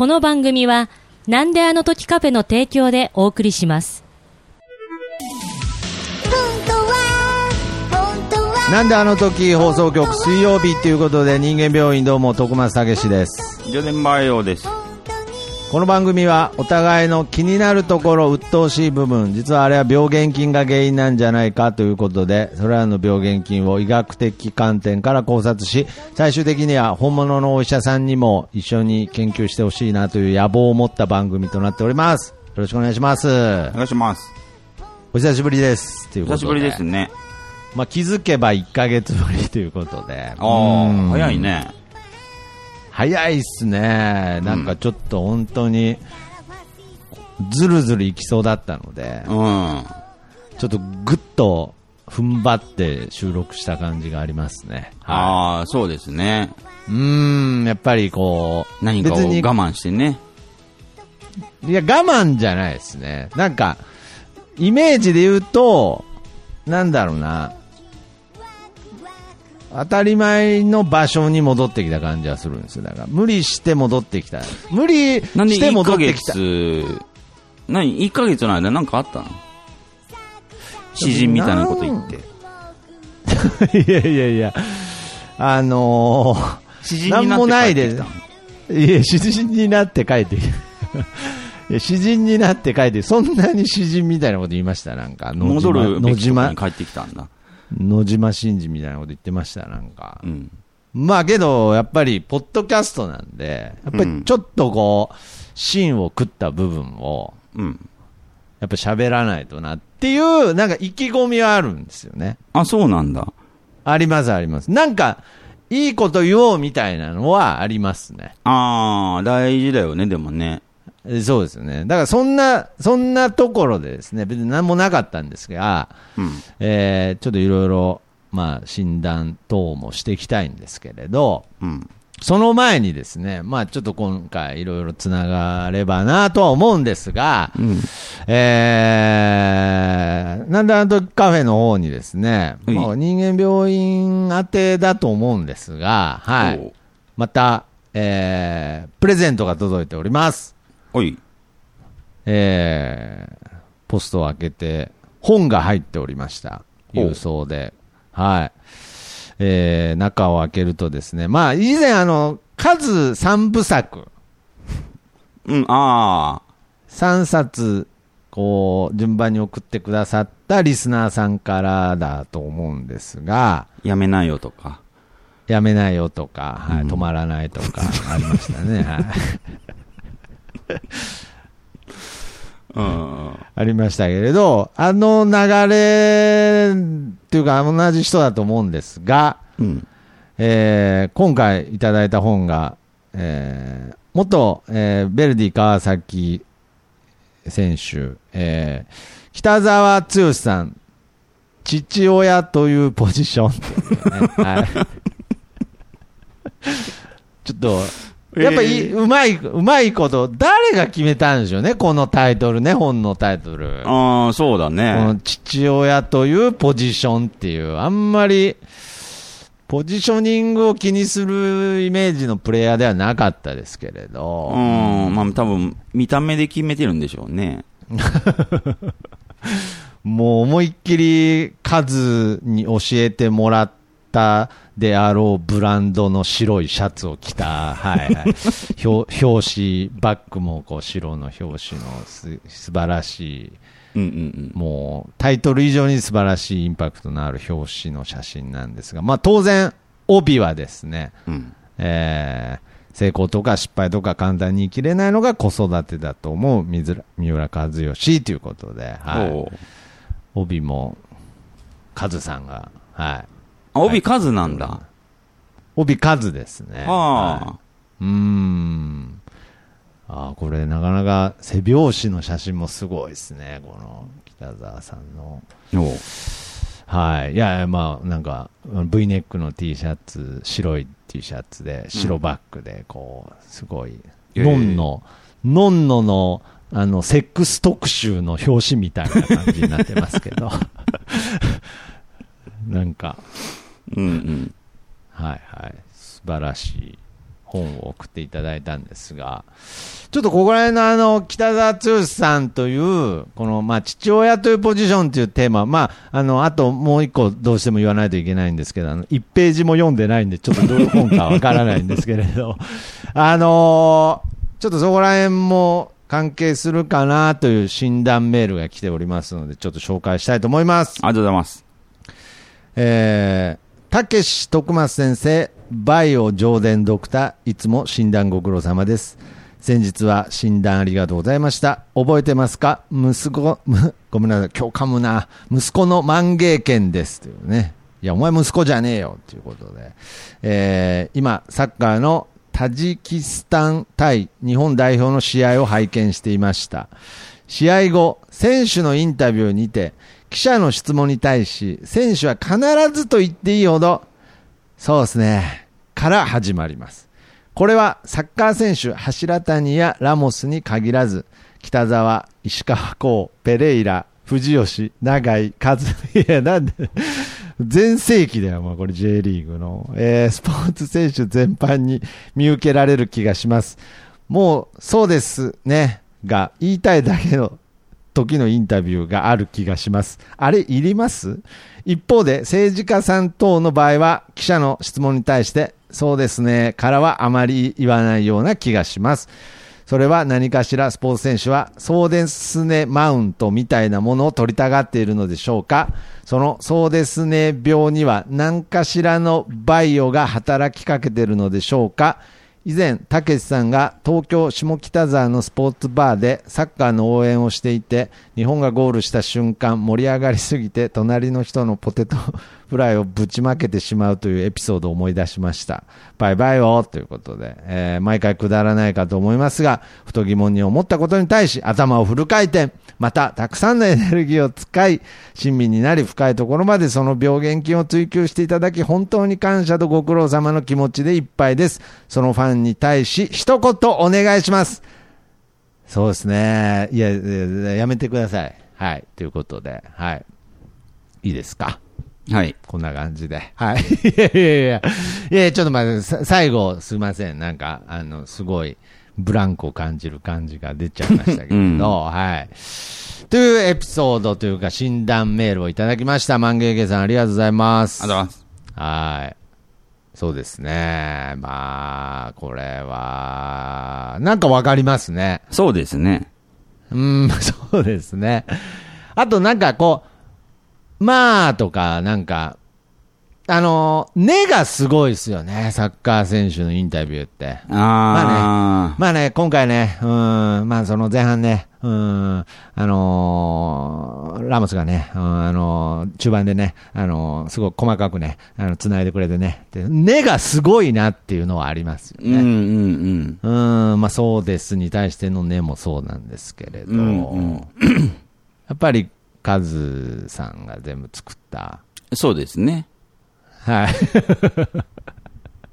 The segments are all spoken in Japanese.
この番組は、なんであの時カフェの提供でお送りします。なんであの時放送局水曜日ということで人間病院どうも徳松武史です。ジョデンバイオです。この番組はお互いの気になるところ、鬱陶しい部分、実はあれは病原菌が原因なんじゃないかということで、それらの病原菌を医学的観点から考察し、最終的には本物のお医者さんにも一緒に研究してほしいなという野望を持った番組となっております。よろしくお願いします。お願いします。お久しぶりです。ということで久しぶりですね。まあ、気づけば1ヶ月ぶりということで。あうんあ、早いね。早いっすね。なんかちょっと本当に、ずるずるいきそうだったので、うん。ちょっとぐっと踏ん張って収録した感じがありますね。はああ、そうですね。い。うーん、やっぱりこう、何かを我慢してね。いや、我慢じゃないですね。なんか、イメージで言うと、なんだろうな、当たり前の場所に戻ってきた感じはするんですよ。だから、無理して戻ってきた。無理して1ヶ戻ってきた。月、何 ?1 ヶ月の間なんかあったの？詩人みたいなこと言って。いやいやいや、あの詩人になって帰ってきたのー、いや、詩人になって帰ってきた。詩人になって帰って、そんなに詩人みたいなこと言いました、なんか。戻るべきとこに、帰ってきたんだ。野島真司みたいなこと言ってました、なんかう。ん。まあけど、やっぱり、ポッドキャストなんで、やっぱりちょっとこう、芯を食った部分を、うん。やっぱ喋らないとなっていう、なんか意気込みはあるんですよね。あ、そうなんだ。あります、あります。なんか、いいこと言おうみたいなのはありますね。ああ、大事だよね、でもね。えそうですよね。だからそんな、そんなところでですね、別に何もなかったんですが、うん。えーちょっといろいろ、まあ、診断等もしていきたいんですけれど、うん。その前にですね、まあちょっと今回いろいろつながればなとは思うんですが、うん。えー、なんであの時カフェの方にですね、はいまあ、人間病院宛てだと思うんですが、はいお。また、えー、プレゼントが届いております。おい。えー、ポストを開けて、本が入っておりました。郵送で。はい。えー、中を開けるとですね、まあ、以前あの、数三部作、うん、あ3冊、こう、順番に送ってくださったリスナーさんからだと思うんですが、あ、やめないよとか。やめないよとか、はい、うん止まらないとか、ありましたね。はい。うん。ありましたけれど、あの流れっていうか、同じ人だと思うんですが、うん。えー今回いただいた本が、えー元、えーベルディ川崎選手、えー北沢剛さん、父親というポジションね、はい。ちょっと、やっぱり、えうまい、うまいこと、誰が決めたんでしょうね、このタイトルね、本のタイトル。ああ、そうだこねの。父親というポジションっていう、あんまり、ポジショニングを気にするイメージのプレイヤーではなかったですけれど、うん、まあ多分、見た目で決めてるんでしょうね。もう思いっきり数に教えてもらったであろうブランドの白いシャツを着た、はいはい、表表紙、バッグもこう白の表紙のす素晴らしい、うんうんもうタイトル以上に素晴らしいインパクトのある表紙の写真なんですが、まあ当然、帯はですね、うん。うん。えー成功とか失敗とか簡単に生きれないのが子育てだと思う三浦和義ということで、はい、帯もカズさんが、はい、あ、帯数なんだ。帯数ですね。はあ。うーん。あーこれなかなか背表紙の写真もすごいですね、この北沢さんの。はい。いやまあ、なんか、V ネックの T シャツ、白い T シャツで、白バックで、こう、すごい、えーノンノ、ノンノの、あの、セックス特集の表紙みたいな感じになってますけど。なんか、うんうん。はいはい。素晴らしい本を送っていただいたんですが、ちょっとここら辺のあの、北澤剛さんという、この、まあ、父親というポジションというテーマ、まあ、あの、あともう一個どうしても言わないといけないんですけど、あの、1ページも読んでないんで、ちょっとどういう本かわからないんですけれど、あのーちょっとそこら辺も関係するかなという診断メールが来ておりますので、ちょっと紹介したいと思います。ありがとうございます。えー、たけし徳松先生、バイオ上伝ドクター、いつも診断ご苦労様です。先日は診断ありがとうございました。覚えてますか？息子、ごめんなさい、今日噛むな。息子の万芸券です。というね。いや、お前息子じゃねえよ。ということで。えー、今、サッカーのタジキスタン対日本代表の試合を拝見していました。試合後、選手のインタビューにて、記者の質問に対し、選手は必ずと言っていいほど、そうですね、から始まります。これはサッカー選手、柱谷やラモスに限らず、北沢、石川光、ペレイラ、藤吉、永井、和、いや、なんで、全盛期だよ、もうこれ J リーグの。えースポーツ選手全般に見受けられる気がします。もう、そうですね、が言いたいだけの時のインタビューがある気がします。あれ、いります？一方で、政治家さん等の場合は、記者の質問に対して、そうですね、からはあまり言わないような気がします。それは何かしらスポーツ選手は、そうですねマウントみたいなものを取りたがっているのでしょうか？そのそうですね病には何かしらのバイオが働きかけているのでしょうか？以前、たけしさんが東京下北沢のスポーツバーでサッカーの応援をしていて、日本がゴールした瞬間盛り上がりすぎて、隣の人のポテトフライをぶちまけてしまうというエピソードを思い出しました。バイバイをということで、えー毎回くだらないかと思いますが、ふと疑問に思ったことに対し頭をフル回転、またたくさんのエネルギーを使い、親身になり深いところまでその病原菌を追求していただき、本当に感謝とご苦労様の気持ちでいっぱいです。そのファンに対し、一言お願いします。そうですね。いや、ややめてください。はい。ということで、はい。いいですか？はい。こんな感じで。はい。いやいやいや。いや、ちょっと待って、さ最後、すいません。なんか、あの、すごい、ブランクを感じる感じが出ちゃいましたけど、うんはい。というエピソードというか、診断メールをいただきました。万芸芸さん、ありがとうございます。ありがとうございます。はい。そうですね。まあ、これは、なんかわかりますね。そうですね。うん、そうですね。あとなんかこう、まあとか、なんか、あの、根がすごいですよね、サッカー選手のインタビューって。あまあね、今回ね、うん、まあその前半ね、うん、あのーラモスがね、うんあのー中盤でね、あのーすごい細かくね、あの、繋いでくれてね、で根がすごいなっていうのはありますよー。うんね。うんうん、まあそうですに対しての根もそうなんですけれど、うん。うんやっぱりカズさんが全部作った。うん。そうですね。はい。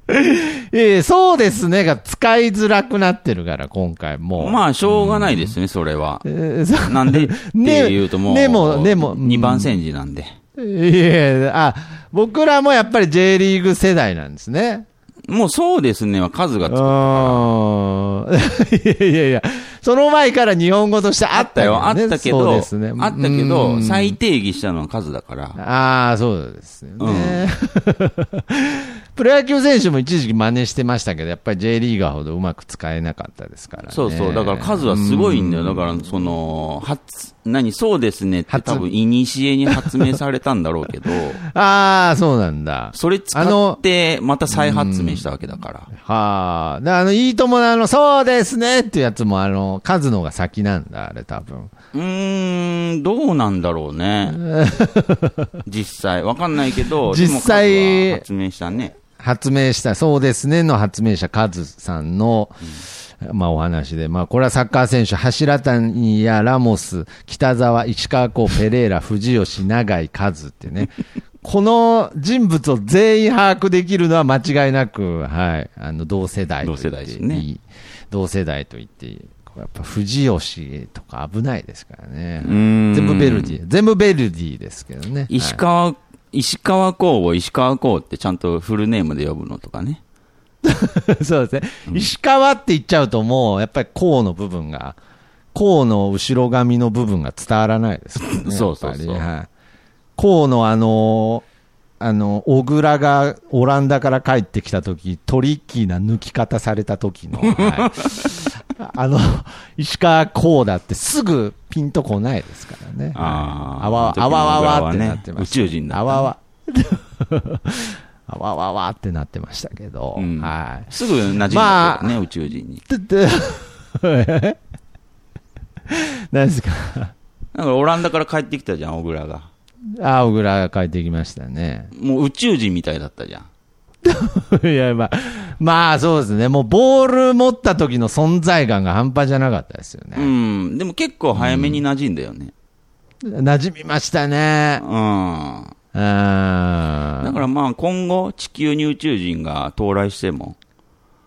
ええそうですねが使いづらくなってるから、今回もう。まあ、しょうがないですね、それは。えーなんでっていうともう、ねもねも2番煎じなんで。いやいやあ、僕らもやっぱり J リーグ世代なんですね。もうそうですねは数がうつく。いやいやいや、その前から日本語としてああったたよ、あね。ったけど、あったけうど、ん再定義したのは数だから。ああ、そうですよね。プロ野球選手も一時期真似してましたけど、やっぱり J リーガーほどうまく使えなかったですからね。そうそう、だから数はすごいんだよ。だから、その、発、何、そうですねって発多分、いにしえに発明されたんだろうけど、ああ、そうなんだ。それ使って、また再発明したわけだから。はあ。で、あの、いいとものあの、そうですねっていうやつも、あの、数のが先なんだ、あれ多分。うーん、どうなんだろうね。実際。わかんないけど、実際発明したね。発明した、そうですねの発明者、カズさんの、まあお話で、まあこれはサッカー選手、柱谷やラモス、北沢、石川光、ペレーラ、藤吉、永井、カズってね、この人物を全員把握できるのは間違いなく、はい、あの、同世代と言っていい。同世代ね同世代と言っていい。やっぱ藤吉とか危ないですからね。全部ベルディ、全部ベルディですけどね。石川、石川光を石川光ってちゃんとフルネームで呼ぶのとかね。そうですね。石川って言っちゃうともう、やっぱり甲の部分が、甲の後ろ髪の部分が伝わらないですね。そうそうそうやっぱりはい。甲のあの、あの、小倉がオランダから帰ってきた時、トリッキーな抜き方された時の、はい あの、石川甲だってすぐピンとこないですからね。あーあわ、わわわってなってました。宇宙人だあわわ。あわわわってなってましたけど、うんはい。すぐ馴染んだけどね、まあ宇宙人に。何ですか？だからオランダから帰ってきたじゃん、小倉が。あ、小倉が帰ってきましたね。もう宇宙人みたいだったじゃん。いや、まあ、まあそうですね。もうボール持った時の存在感が半端じゃなかったですようね。ん。でも結構早めに馴染んだよね。馴染みましたね。うん。うん。だからまあ今後地球に宇宙人が到来しても、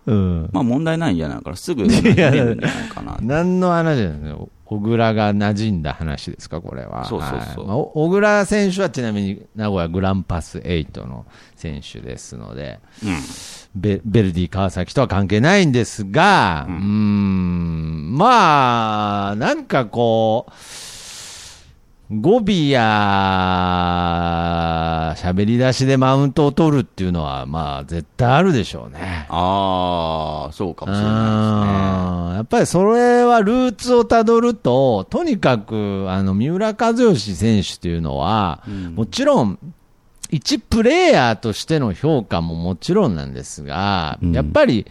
うん。まあ問題ないんじゃないからすぐ馴染めるんじゃないかな。何の話ですね。小倉が馴染んだ話ですか、これは。そうそうそうはいまあお小倉選手はちなみに名古屋グランパス8の選手ですので、うん。ベベルディ川崎とは関係ないんですが、うーん、まあ、なんかこう、語尾や喋り出しでマウントを取るっていうのは、まあ、絶対あるでしょうね。ああ、そうかもしれないうんやっぱりそれはルーツをたどると、とにかくあの三浦知良選手というのは、もちろん、一プレイヤーとしての評価ももちろんなんですが、うん。やっぱり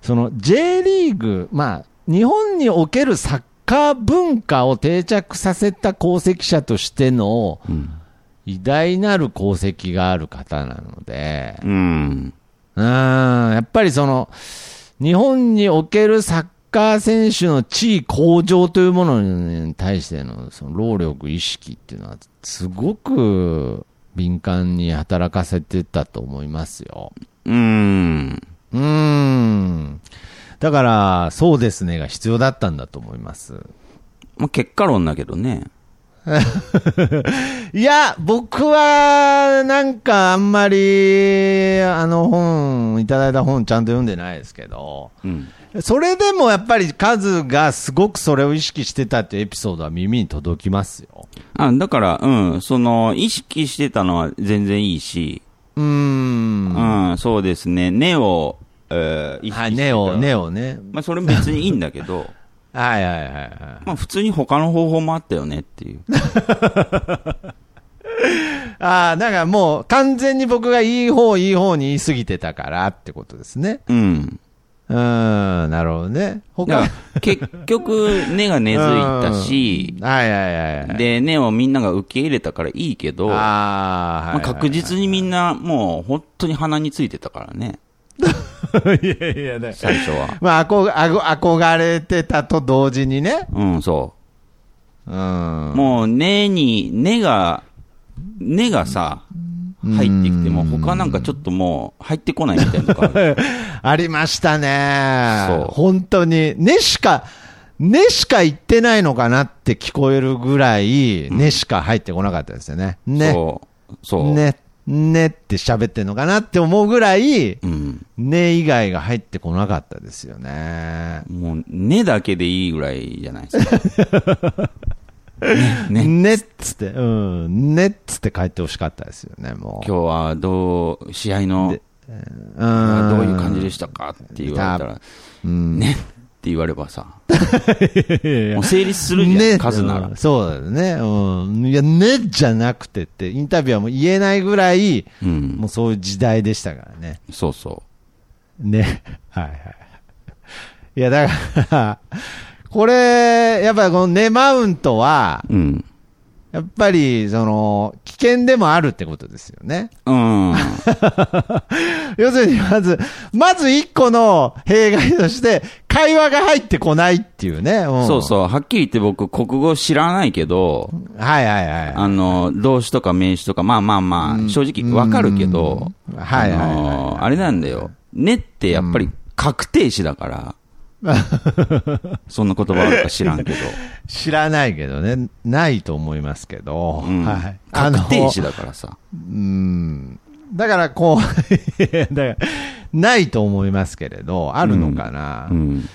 その J リーグ、まあ、日本におけるサッカー文化を定着させた功績者としての。偉大なる功績がある方なので、うん。うん、やっぱりその、日本におけるサッカー選手の地位向上というものに対してのその労力、意識っていうのは、すごく敏感に働かせてたと思いますよ。うん。うーん。だから、そうですねが必要だったんだと思います。まあ結果論だけどね。いや、僕は、なんかあんまり、あの本、いただいた本ちゃんと読んでないですけど、うん。それでもやっぱりカズがすごくそれを意識してたっていうエピソードは耳に届きますよ。あ、だから、うん、その、意識してたのは全然いいし、うーん。うん、そうですね、根を、えー、はい、ネオ、ネオね。まあ、それ別にいいんだけど、はいはいはいはい。まあ、普通に他の方法もあったよねっていう。ああ、なんかもう完全に僕がいい方いい方に言い過ぎてたからってことですね。うん。うーん、なるほどね。他結局、根が根付いたし うん、はいはいはいはい。で、根をみんなが受け入れたからいいけど、あまあ、確実にみんなもう本当に鼻についてたからね、いやいやね。最初は。まあ、憧憧れてたと同時にね。うん、そうん。う。もう根に、根が、根がさ、入ってきても、他なんかちょっともう入ってこないみたいな ありましたね。そう本当に。ねしか、ねしか言ってないのかなって聞こえるぐらい、ねしか入ってこなかったですよね。ね。そう。そう。ね。ねって喋ってんのかなって思うぐらい、うん。ね以外が入ってこなかったですよね。もう、根だけでいいぐらいじゃないですか。ね、ね。ねっつって、うん。ねっつって帰ってほしかったですよね、もう。今日はどう、試合の、うんどういう感じでしたかって言われたら、うん。ねって言わればさ、もう成立するじゃん、ね数ならうん。そうだよね。うん。いや、ねじゃなくてって、インタビュアーも言えないぐらい、うんもう。そういう時代でしたからね。そうそね。はいはい。いや、だから、これ、やっぱりこのネマウントは、う。うん。やっぱり、その、危険でもあるってことですよね。うん。要するに、まず、まず一個の弊害として、会話が入ってこないっていうね。んそうそう。はっきり言って僕、国語知らないけど、はいはいはい。あの、動詞とか名詞とか、まあまあまあ、正直わかるけど、うんはいはいはいあれなんだよ。ねってやっぱり確定詞だから、そんな言葉あるか知らんけど。知らないけどね、ないと思いますけど、うんはい。確定詞だからさ。うん。だからこう、だから、ないと思いますけれど、あるのかな。うん。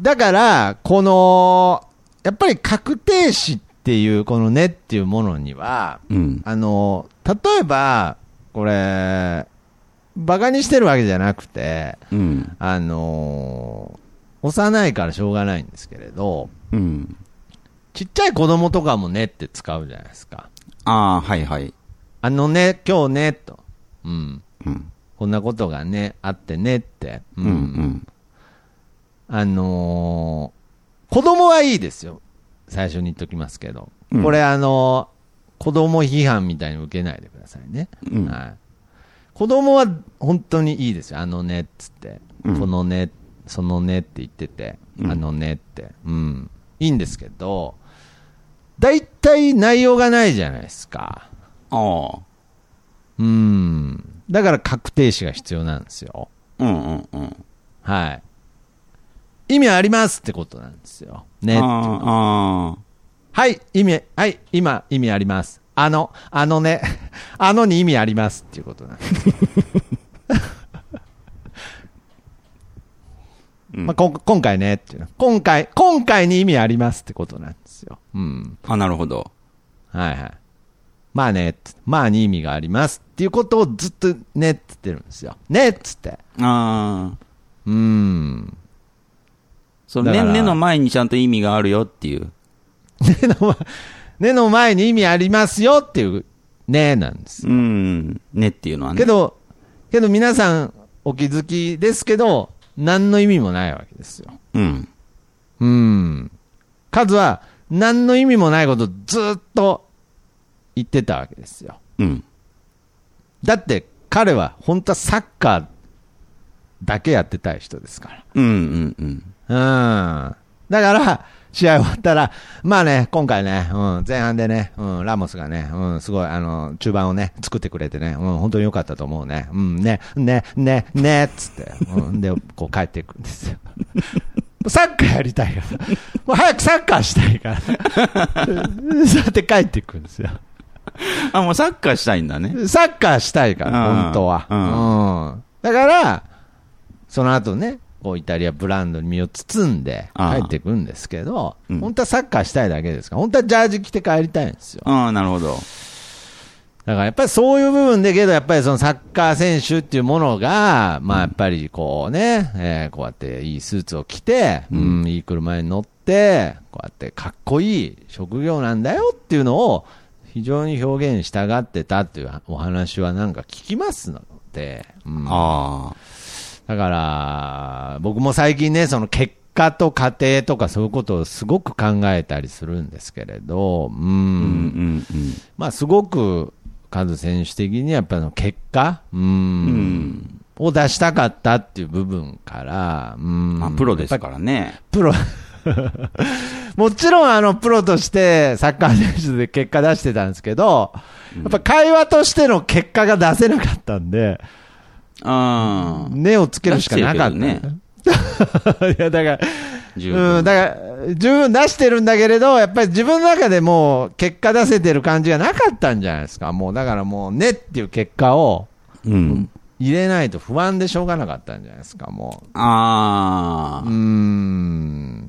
だから、この、やっぱり確定詞っていう、このねっていうものには、うん。あの、例えば、これ、バカにしてるわけじゃなくて、うん。あの、幼いからしょうがないんですけれど、うん。ちっちゃい子供とかもねって使うじゃないですか。ああ、はいはい。あのね、今日ね、と。うん。うん。こんなことがね、あってねって。ううんうん。あのー子供はいいですよ。最初に言っときますけど。うんこれあのー子供批判みたいに受けないでくださいね。うんはい。子供は本当にいいですよ。あのねっつって。うんこのね、そのねって言ってて、うんあのねって。うん。いいんですけど、大体内容がないじゃないですか。ああ。うん。だから確定詞が必要なんですよ。うんうんうん。はい。意味ありますってことなんですよ。ねはい、意味、はい、今、意味あります。あの、あのね、あのに意味ありますっていうことなんです。うんまあ、今回ねっていうの今回、今回に意味ありますってことなんですよ。うん。あ。あ、なるほど。はいはい。まあねまあに意味がありますっていうことをずっとねって言ってるんですよ。ねっつって。ああ。うーん。そのね、ねの前にちゃんと意味があるよっていう。ねの前、ねの前に意味ありますよっていう、ねなんですようん。ねっていうのはね。けど、けど皆さんお気づきですけど、何の意味もないわけですよ。うん。うん。カズは何の意味もないことずっと言ってたわけですよ。うん。だって彼は本当はサッカーだけやってたい人ですかうんうんうん。ら。うん。だから、試合終わったら、まあね、今回ね、うん、前半でね、うん、ラモスがね、うん、すごい、あの、中盤をね、作ってくれてね、うん、本当に良かったと思うね。うん、ね、ね、ね、ね、つって、うん、で、こう帰っていくんですよ。サッカーやりたいから。もう早くサッカーしたいから。そうやって帰っていくんですよ。あ、もうサッカーしたいんだね。サッカーしたいから、うん本当は。うん。だから、その後ね、こうイタリアブランドに身を包んで帰っていくんですけど、うん本当はサッカーしたいだけですから、本当はジャージ着て帰りたいんですよ。ああ、なるほど。だからやっぱりそういう部分で、けどやっぱりそのサッカー選手っていうものが、まあやっぱりこうね、えーこうやっていいスーツを着て、うん、いい車に乗って、こうやってかっこいい職業なんだよっていうのを非常に表現したがってたっていうお話はなんか聞きますので、うんああ。だから、僕も最近ね、その結果と過程とかそういうことをすごく考えたりするんですけれど、うんうんうんうん。まあ、すごく、カズ選手的にやっぱり結果、うん、んを出したかったっていう部分から、うん、まあ、プロですからね。プロ、もちろんあの、プロとしてサッカー選手で結果出してたんですけど、やっぱ会話としての結果が出せなかったんで、ああ。根をつけるしかなかった。出してるけど いや、だから、十分。うん、だから、十分出してるんだけれど、やっぱり自分の中でもう結果出せてる感じがなかったんじゃないですか。もう、だからもう、ねっていう結果をうん。入れないと不安でしょうがなかったんじゃないですか、もう。ああ。ん。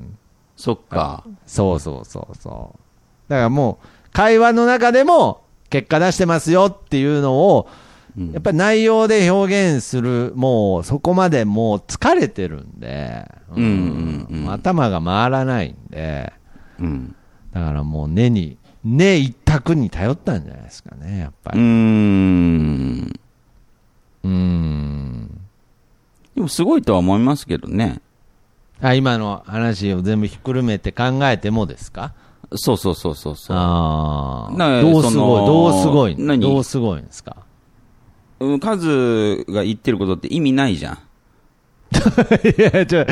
そっか。そうそうそうそう。だからもう、会話の中でも結果出してますよっていうのを、うんやっぱり内容で表現する、もうそこまでもう疲れてるんで、うんうんうん頭が回らないんで、うん。だからもう根に、根一択に頼ったんじゃないですかね、やっぱうーり。ん。うーん。でもすごいとは思いますけどね。あ、今の話を全部ひっくるめて考えてもですか？そうそうそうそうそう。ああ。どうすごい、どうすごい、何？どうすごいんですか？うん数が言ってることって意味ないじゃん。いや、ちょ、い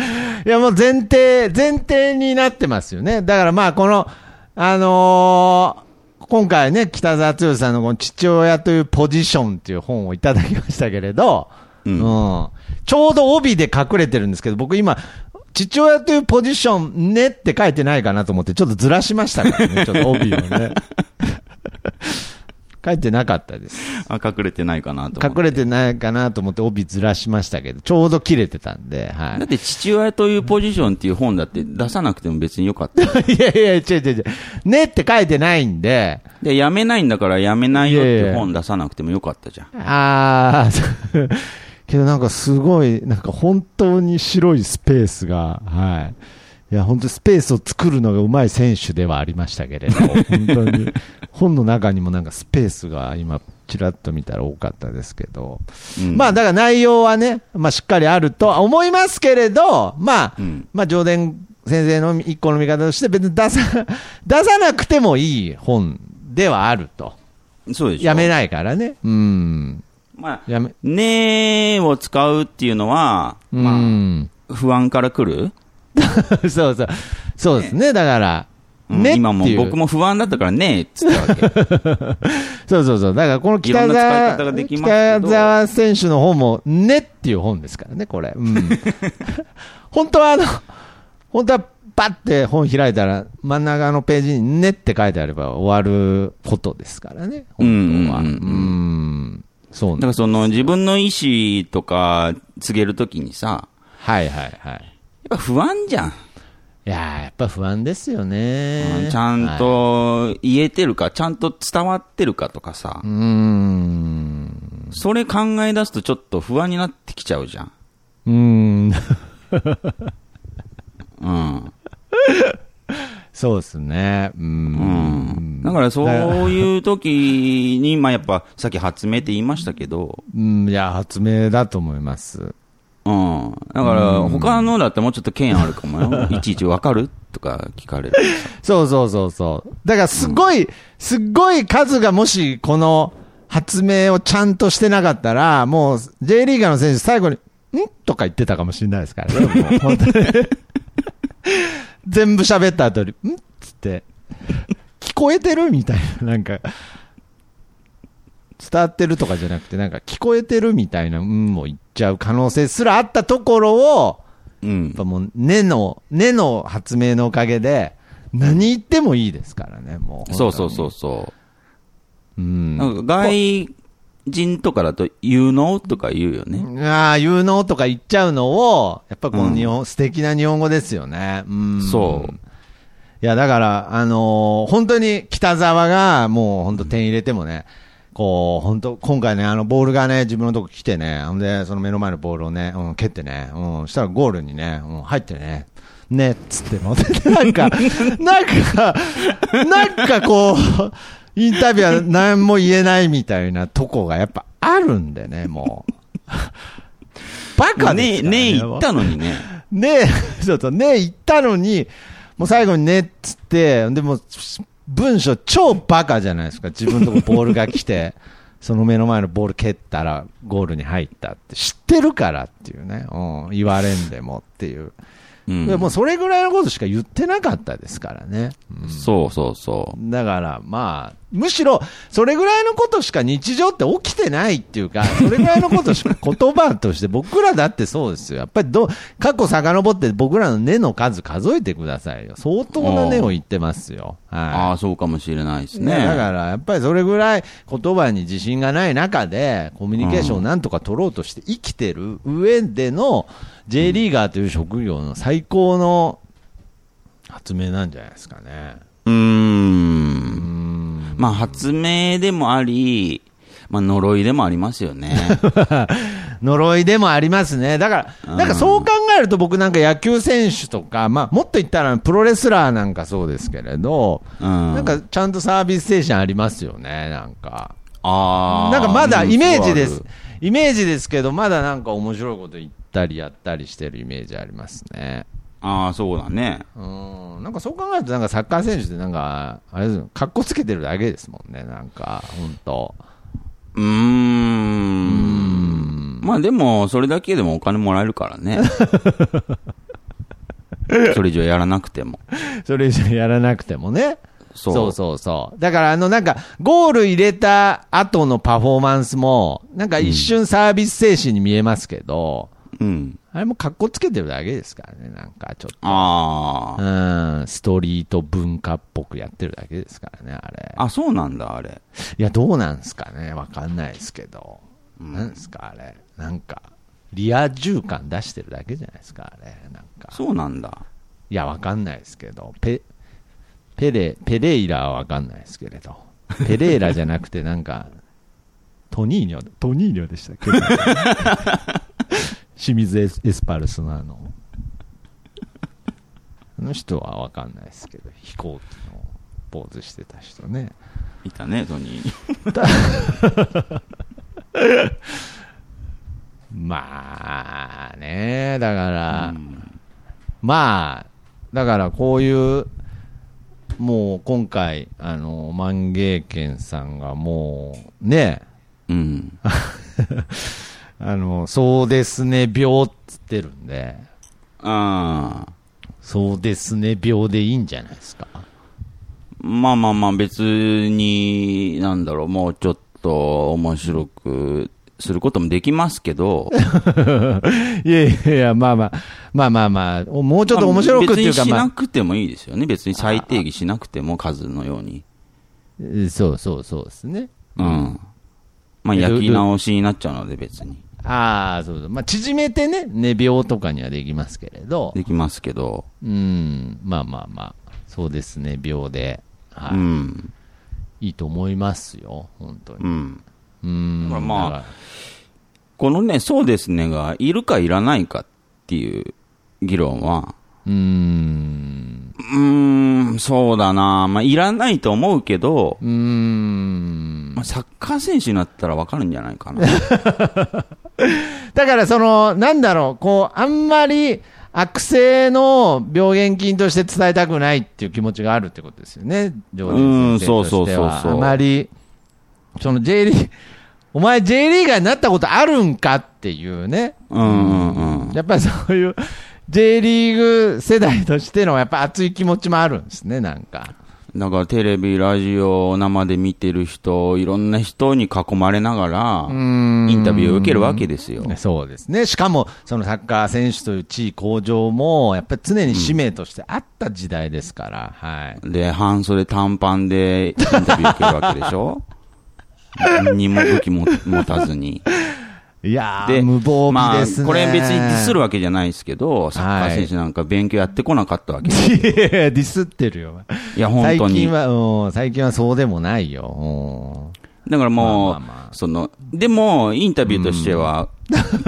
やもう前提、前提になってますよね。だからまあこの、あのー今回ね、北澤剛さんのこの父親というポジションっていう本をいただきましたけれど、うんうんちょうど帯で隠れてるんですけど、僕今、父親というポジションねって書いてないかなと思って、ちょっとずらしましたからね、ちょっと帯をね。書いてなかったです。あ、隠れてないかなと思って。隠れてないかなと思って帯ずらしましたけど、ちょうど切れてたんで、はだって父親というポジションっていう本だって出さなくても別によかった。い。いやいや、違う違う違う。ねって書いてないんで、で、やめないんだからやめないよっていういやいや本出さなくてもよかったじゃん。あー、けどなんかすごい、なんか本当に白いスペースが、はい。いや、本当にスペースを作るのがうまい選手ではありましたけれど、本当に、本の中にもなんかスペースが今、ちらっと見たら多かったですけど、うんまあだから内容はね、まあしっかりあるとは思いますけれど、まあ、うんまあ上田先生の一個の見方として別に出さ、出さなくてもいい本ではあると。そうでしょ。やめないからね。うん。まあ、やめ、ねーを使うっていうのは、うまん。あ、不安から来る、そうそう。そうですね。だから、うんねっていう。今も僕も不安だったからねーっつったわけ。そうそうそう。だからこの北沢、北沢選手の方も、ねっていう本ですからね、これ。うん。本当はあの、本当はパッて本開いたら、真ん中のページにねって書いてあれば終わることですからね、本当は。ううんうんうんん。そうだからその自分の意思とか告げるときにさ、はいはいはい。やっぱ不安じゃん。いやーやっぱ不安ですよね。ちゃんはいと言えてるか、ちゃんと伝わってるかとかさうー、ん。それ考え出すとちょっと不安になってきちゃうじゃん。うーん。うん。そうですね。うんん。だからそういう時に、まあやっぱ、さっき発明って言いましたけど、うん、いや、発明だと思います。うん。だから、他のだってもうちょっと剣あるかもよ。いちいちわかるとか聞かれる。そうそうそうそう。だからすごい、すっごい数がもしこの発明をちゃんとしてなかったら、もう J リーガーの選手最後に、ん？とか言ってたかもしれないですからね。もう本当に 全部喋った後に、ん？っつって、聞こえてるみたいな、なんか、伝わってるとかじゃなくて、なんか聞こえてるみたいな、うんも言っちゃう可能性すらあったところを、うんやっ。ぱもう、根の、根の発明のおかげで、何言ってもいいですからね、もう。そうそうそうそう。うん。なんか外人とかだと、有能とか言うよね。ああ、有能とか言っちゃうのを、やっぱこの日本、素敵な日本語ですよね。うん。そう。いや、だから、あのー本当に北沢が、もう本当点入れてもね、こう、本当今回ね、あの、ボールがね、自分のとこ来てね、ほんで、その目の前のボールをね、うん、蹴ってね、うん、したらゴールにね、うん、入ってね、ね、っつっての、なんか、なんか、なんかこう、インタビューは何も言えないみたいなとこがやっぱあるんでね、もう。バカですからねね言ったのにね。ねえ、そうそう、ねえ言ったのに、もう最後にねっつって、でも、文章超バカじゃないですか。自分のとこボールが来て、その目の前のボール蹴ったらゴールに入ったって知ってるからっていうね。うん、言われんでもっていう。うんでもうそれぐらいのことしか言ってなかったですからね。うんそうそうそう。だから、まあ、むしろ、それぐらいのことしか日常って起きてないっていうか、それぐらいのことしか言葉として、僕らだってそうですよ。やっぱりど、過去遡って僕らの根の数数えてくださいよ。相当な根を言ってますよ。ああ、はそうかもしれないですい。ね。ね、だから、やっぱりそれぐらい言葉に自信がない中で、コミュニケーションをなんとか取ろうとして生きてる上での、J リーガーという職業の最高の発明なんじゃないですかね。うー。うんん。まあ、発明でもあり、まあ、呪いでもありますよね。呪いでもありますね。だから、なんかそう考えると僕なんか野球選手とか、まあもっと言ったらプロレスラーなんかそうですけれど、うん。なんかちゃんとサービス精神ありますよね、なんか。ああ。なんかまだイメージですうん。イメージですけど、まだなんか面白いこと言ったりやったりしてるイメージありますね。ああ、そうだね。うん。なんかそう考えるとなんかサッカー選手ってなんか、あれですよ、格好つけてるだけですもんね、なんか、本当うーん。まあでも、それだけでもお金もらえるからね。それ以上やらなくても。それ以上やらなくてもね。そうそうそうそう。だから、あの、なんか、ゴール入れた後のパフォーマンスも、なんか一瞬サービス精神に見えますけど、うん。あれも格好つけてるだけですからね、なんかちょっと。ああ。うん、ストリート文化っぽくやってるだけですからね、あれ。あ、そうなんだ、あれ。いや、どうなんすかね、わかんないですけど。なんですか、あれ。なんか、リア充感出してるだけじゃないですか、あれ。なんか。そうなんだ。いや、わかんないですけど、ペ、ペレ、ペレイラはわかんないですけれど、ペレイラじゃなくて、なんか、トニーニョ、トニーニョでしたっけ？清水エスパルスのあの、あの人はわかんないですけど、飛行機のポーズしてた人ね。いたね、トニー。まあね、だから、うんまあ、だからこういう、もう今回、あの、万芸軒さんがもう、ね、うん。あの、そうですね、病っつってるんで、ああ。そうですね、病でいいんじゃないですか。まあまあまあ、別に、なんだろう、もうちょっと面白くすることもできますけど、いやいやいや、まあまあ、まあまあまあ、もうちょっと面白くっていうか、別にしまあ、なくてもいいですよね。別に再定義しなくても数のように。そうそうそうですね。うん。まあ、焼き直しになっちゃうので別に。ああ、そうそう。まあ、縮めてね、寝病とかにはできますけれど、できますけど、うん、まあまあまあ、そうですね、病で、はい、うん。いいと思いますよ、本当に。うん。うん。だからまあこのね、そうですねが、いるかいらないかっていう議論は、らうーん。うーん、そうだな。まあ、いらないと思うけど、うーん。まあ、サッカー選手になったらわかるんじゃないかな。だから、その、なんだろう、こう、あんまり悪性の病原菌として伝えたくないっていう気持ちがあるってことですよね、ジョーデン先生としてはうんそうそうそうそうあまり、その J リー、お前 J リーガーになったことあるんかっていうね。うんうんうん。やっぱりそういう J リーグ世代としてのやっぱ熱い気持ちもあるんですね、なんか。だからテレビ、ラジオ、生で見てる人、いろんな人に囲まれながら、イインタビューを受けるわけですよ。そうですね。しかも、そのサッカー選手という地位向上も、やっぱり常に使命としてあった時代ですから、はい。で、半袖短パンでインタビュー受けるわけでしょ？何 にも武器も持たずに。いやー、で、無防まあ備ですね。、これ別にディスるわけじゃないですけど、サッカー選手なんか勉強やってこなかったわけです。いやいやディスってるよ。いや、本当に最近。は、うん、最近はそうでもないよ。だからもう、まあまあまあその、でも、インタビューとしては、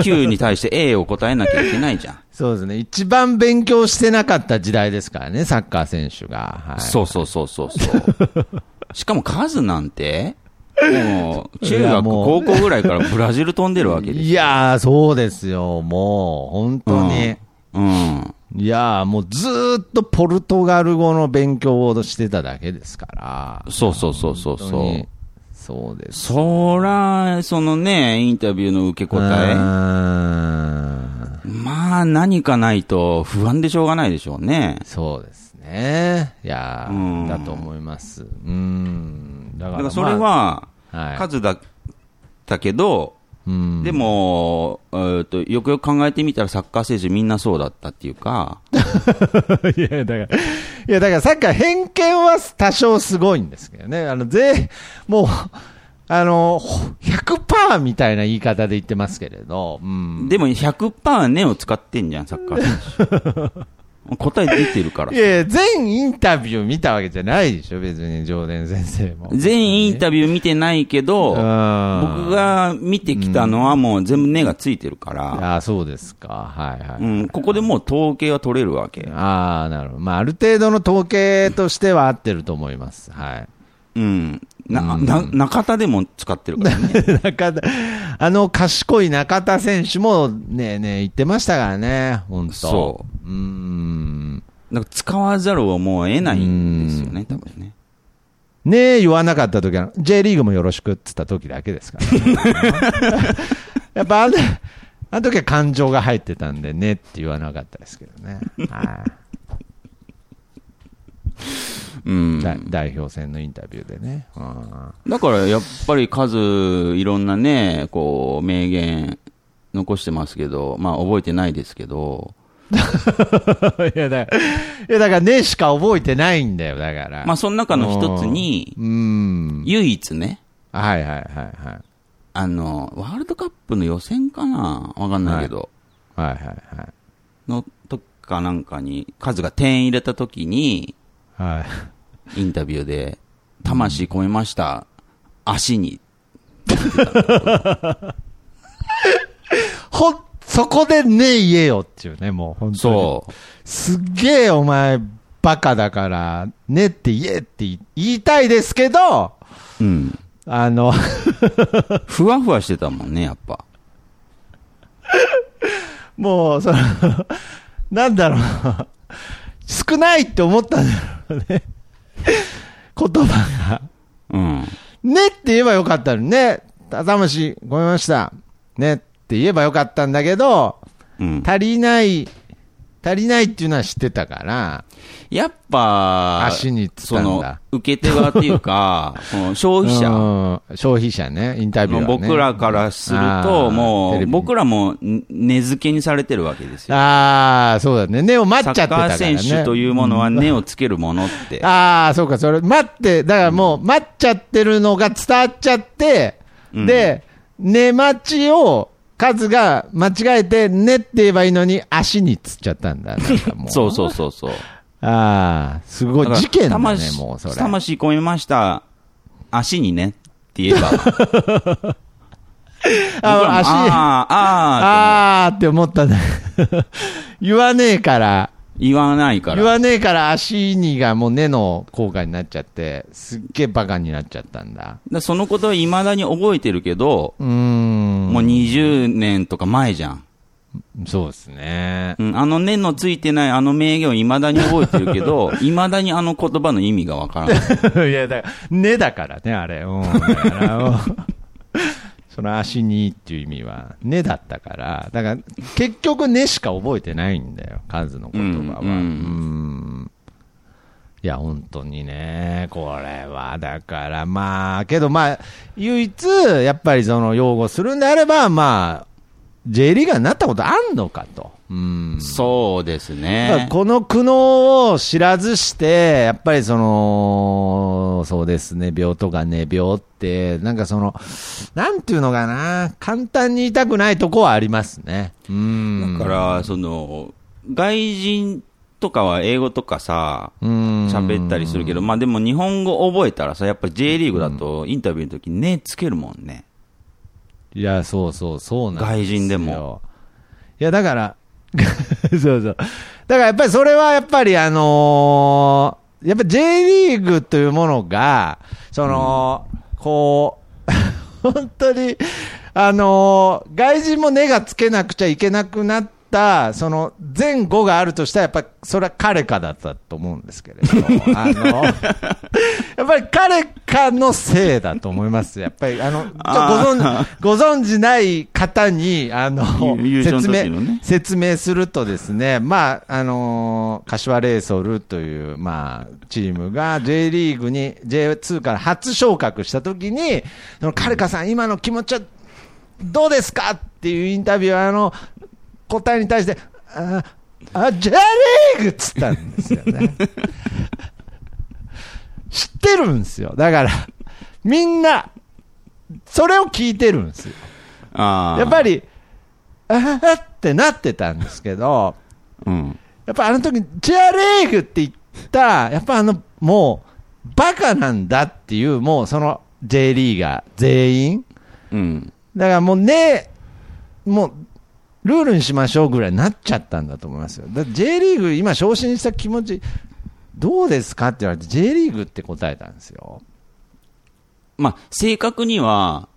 Q に対して A を答えなきゃいけないじゃん。そうですね。一番勉強してなかった時代ですからね、サッカー選手が。はい、そうそうそうそうそう。しかも数なんて、もう、中学、高校ぐらいからブラジル飛んでるわけですよ。いやー、そうですよ。もう、本当に。うん。いやー、もうずーっとポルトガル語の勉強をしてただけですから。そうそうそうそうそう。そうです。そら、そのね、インタビューの受け答え。まあ、何かないと不安でしょうがないでしょうね。そうですね。いやーうんだと思います。うん。だか、ららそれは、数だったけど、うんでも、えーと、よくよく考えてみたらサッカー選手みんなそうだったっていうか、いや、だから、いや、だからサッカー偏見は多少すごいんですけどね。あの、ぜ、もう、あの、100%みたいな言い方で言ってますけれど、うん。でも100%根を使ってんじゃん、サッカー選手。答え出てるからい。やいや、全インタビュー見たわけじゃないでしょ、別に、ジョーデン先生も。全インタビュー見てないけど、僕僕、が見てきたのはもう全部根がついてるから、ああ、そうですか。はいはい。うん、ここでもう統計は取れるわけ。ああ、なるほど。まあ、ある程度の統計としては合ってると思います。はい。うん。な、うんな、中田でも使ってるからね。中田、あの賢い中田選手もね、ね、言ってましたからね、本当。そうう。ん。なんか使わざるをもう得ないんですよね、多分ね。ねえ言わなかった時は、J リーグもよろしくって言った時だけですから、ね。やっぱあの、あの時は感情が入ってたんでねって言わなかったですけどね。はいうん。だ代表戦のインタビューでね。うんだからやっぱり数、いろんなね、こう、名言残してますけど、まあ覚えてないですけど、いや、だから、いや、だからねしか覚えてないんだよ、だから。まあその中の一つに、うん。唯一ね、はいはいはいはい。あの、ワールドカップの予選かな？わかんないけど、はいはいはい。の時かなんかに、カズが点入れた時に、はい。インタビューで、魂込めました、足に。ほん、そこでね言えよっていうね、もう本当に。そう。すっげえお前、バカだから、ねって言えって言いたいですけど、うん。あの、ふわふわしてたもんね、やっぱ。もう、その、なんだろう、少ないって思ったんだろうね。言葉が。うん。ねって言えばよかったのにね。魂、ごめんました。ねって言えばよかったんだけど、うん。足りない、足りないっていうのは知ってたから、やっぱ、足にその、受け手側っていうか、その消費者うん消費者ね、インタビューね。僕らからするあと、ーもう、僕らもん根付けにされてるわけですよ。ああ、そうだね。根を待っちゃってたからね。サッカー選手というものは根をつけるものって。ああ、そうか、それ、待って、だからもう、待っちゃってるのが伝わっちゃって、うんで、寝待ちを、数が間違えて、ねって言えばいいのに、足につっちゃったんだ。なん そうそうそうそう。ああ、すごい事件だね、魂もうそれ。魂込めました。足にねって言えば。僕らも足あーああーって思ったね。言わねえから、言わないから。言わねえから足にがもう根の効果になっちゃって、すっげえバカになっちゃったんだ。だそのことは未だに覚えてるけど、うーん。もう20年とか前じゃん。そうですね。うん、あの念のついてないあの名言を未だに覚えてるけど、未だにあの言葉の意味がわからない。いや、だから、根だからね、あれ。うん。その足にっていう意味は、根だったから、だから、結局根しか覚えてないんだよ、数の言葉は。うんうんいや、本当にね、これは、だから、まあ、けどまあ、唯一、やっぱりその、擁護するんであれば、まあ、J リーガーになったことあんのかと。うん。そうですね。この苦悩を知らずして、やっぱりその、そうですね、病とか寝病って、なんかその、なんていうのかな、簡単に言いたくないとこはありますね。うん。だから、その、外人とかは英語とかさ、うん、喋ったりするけど、まあでも日本語覚えたらさ、やっぱり J リーグだとインタビューの時にねつけるもんね。いや、そうそう、そうなんですよ。外人でも。いや、だから、そうそう。だからやっぱりそれはやっぱりあのーやっぱ J リーグというものが、その、こう、本当に、あのー外人も根がつけなくちゃいけなくなった、その前後があるとしたら、やっぱりそれは彼かだったと思うんですけれど、あの、やっぱり彼かのせいだと思います。やっぱり、あの、ご存知、ご存知ない方に、あの、説明、説明するとですね、まあ、あのー柏レイソルという、まあ、チームが J リーグに J2 から初昇格したときに、そのカルカさん、今の気持ちはどうですか？っていうインタビューは、あの、答えに対して、あ、あ、J リーグっつったんですよね。知ってるんですよ。だから、みんな、それを聞いてるんですよ。ああ。やっぱり、あーってなってたんですけど、うん。やっぱあの時、チアレーグって言った、やっぱあの、もう、バカなんだっていう、もうその J リーガー全員。うん。だからもうね、もう、ルールにしましょうぐらいになっちゃったんだと思いますよ。だって J リーグ今昇進した気持ち、どうですかって言われて J リーグって答えたんですよ。まあ、正確には、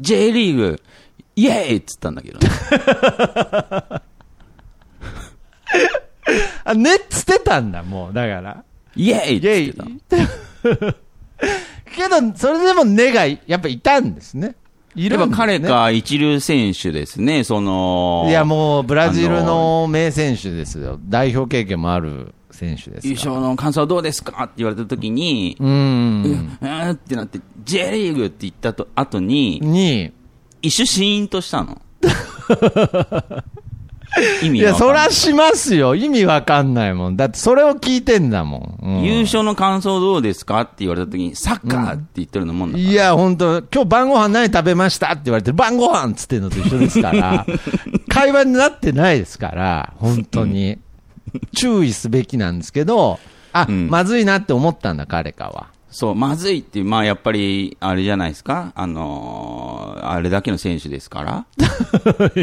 J リーグ、イエーイっつったんだけどね。あ、ねっつってたんだ、もう。だから。イエーイっつってた。けど、それでも根がやっぱいたんですね。いやっぱるんですね彼か一流選手ですね、その。いや、もう、ブラジルの名選手ですよ。代表経験もある選手です。優勝の感想はどうですか？って言われた時に、う。うんーんってなって、J リーグって言ったと後に、に、一瞬シーンとしたの。意いや、味いそらしますよ。意味わかんないもん。だってそれを聞いてんだもん。うん優勝の感想どうですかって言われた時に、サッカーって言ってるのもんだからいや、本当今日晩ご飯何食べましたって言われて、晩ご飯っつってんのと一緒ですから、会話になってないですから、本当に。注意すべきなんですけど、あ、うんまずいなって思ったんだ、彼かは。そう、まずいっていう、まあやっぱり、あれじゃないですか、あのーあれだけの選手ですから、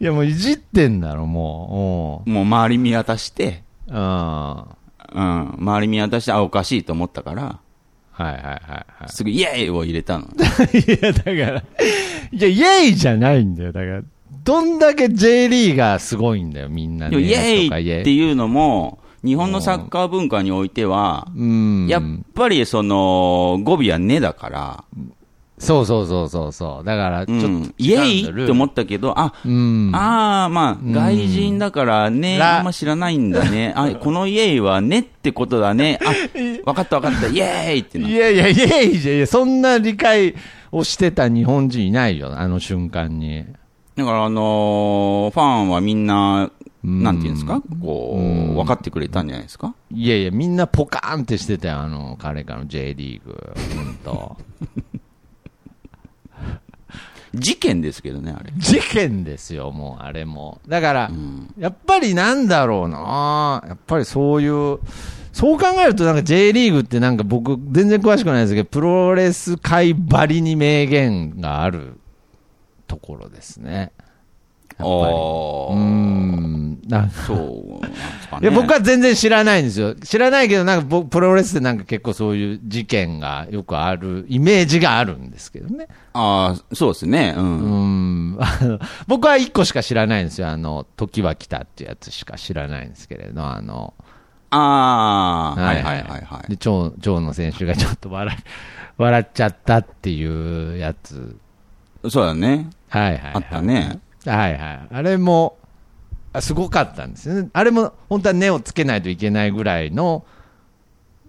いや、もういじってんだろ、ももう周り見渡して、う。うん。うん。うん、周り見渡して、あ、おかしいと思ったから、はいはいはいはい。すぐイエーイを入れたの。いや、だから、いや、イェイじゃないんだよ。だから、どんだけ J リーがすごいんだよ、みんなね。イエーイっていうのも、日本のサッカー文化においては、うん。やっぱりその、語尾はねだから、そうそうそうそうそう。だから、ちょっと、うん、イエーイって思ったけど、あ、うん。ああ、まあ、外人だからね、らあんま知らないんだね。あ、このイエーイはねってことだね。あ、わかったわかった、イエーイってな。いやいや、イエーイじゃ、いや、そんな理解をしてた日本人いないよ、あの瞬間に。だから、あのーファンはみんな、うんなんていうんですか？こう分かってくれたんじゃないですか？いやいや、みんなポカーンってしてたよ、あの、彼からの J リーグ。ほんと。事件ですけどね、あれ。事件ですよ、もう、あれも。だから、うんやっぱりなんだろうなやっぱりそういう、そう考えるとなんか J リーグってなんか僕全然詳しくないですけど、プロレス界ばりに名言があるところですね。やっぱり。あうん。なんかそうなんですかいね。や僕は全然知らないんですよ。知らないけど、なんか僕、プロレスってなんか結構そういう事件がよくある、イメージがあるんですけどね。ああ、そうですね。う。うんん。あ の僕は一個しか知らないんですよ。あの、時は来たっていうやつしか知らないんですけれど、あの、ああ、はいはいはいはい。で、蝶、蝶の選手がちょっと笑い、笑っちゃったっていうやつ。そうだね。はいはい、はい。あったね。はいはい。あれも、あすごかったんですよね。あれも本当は根をつけないといけないぐらいの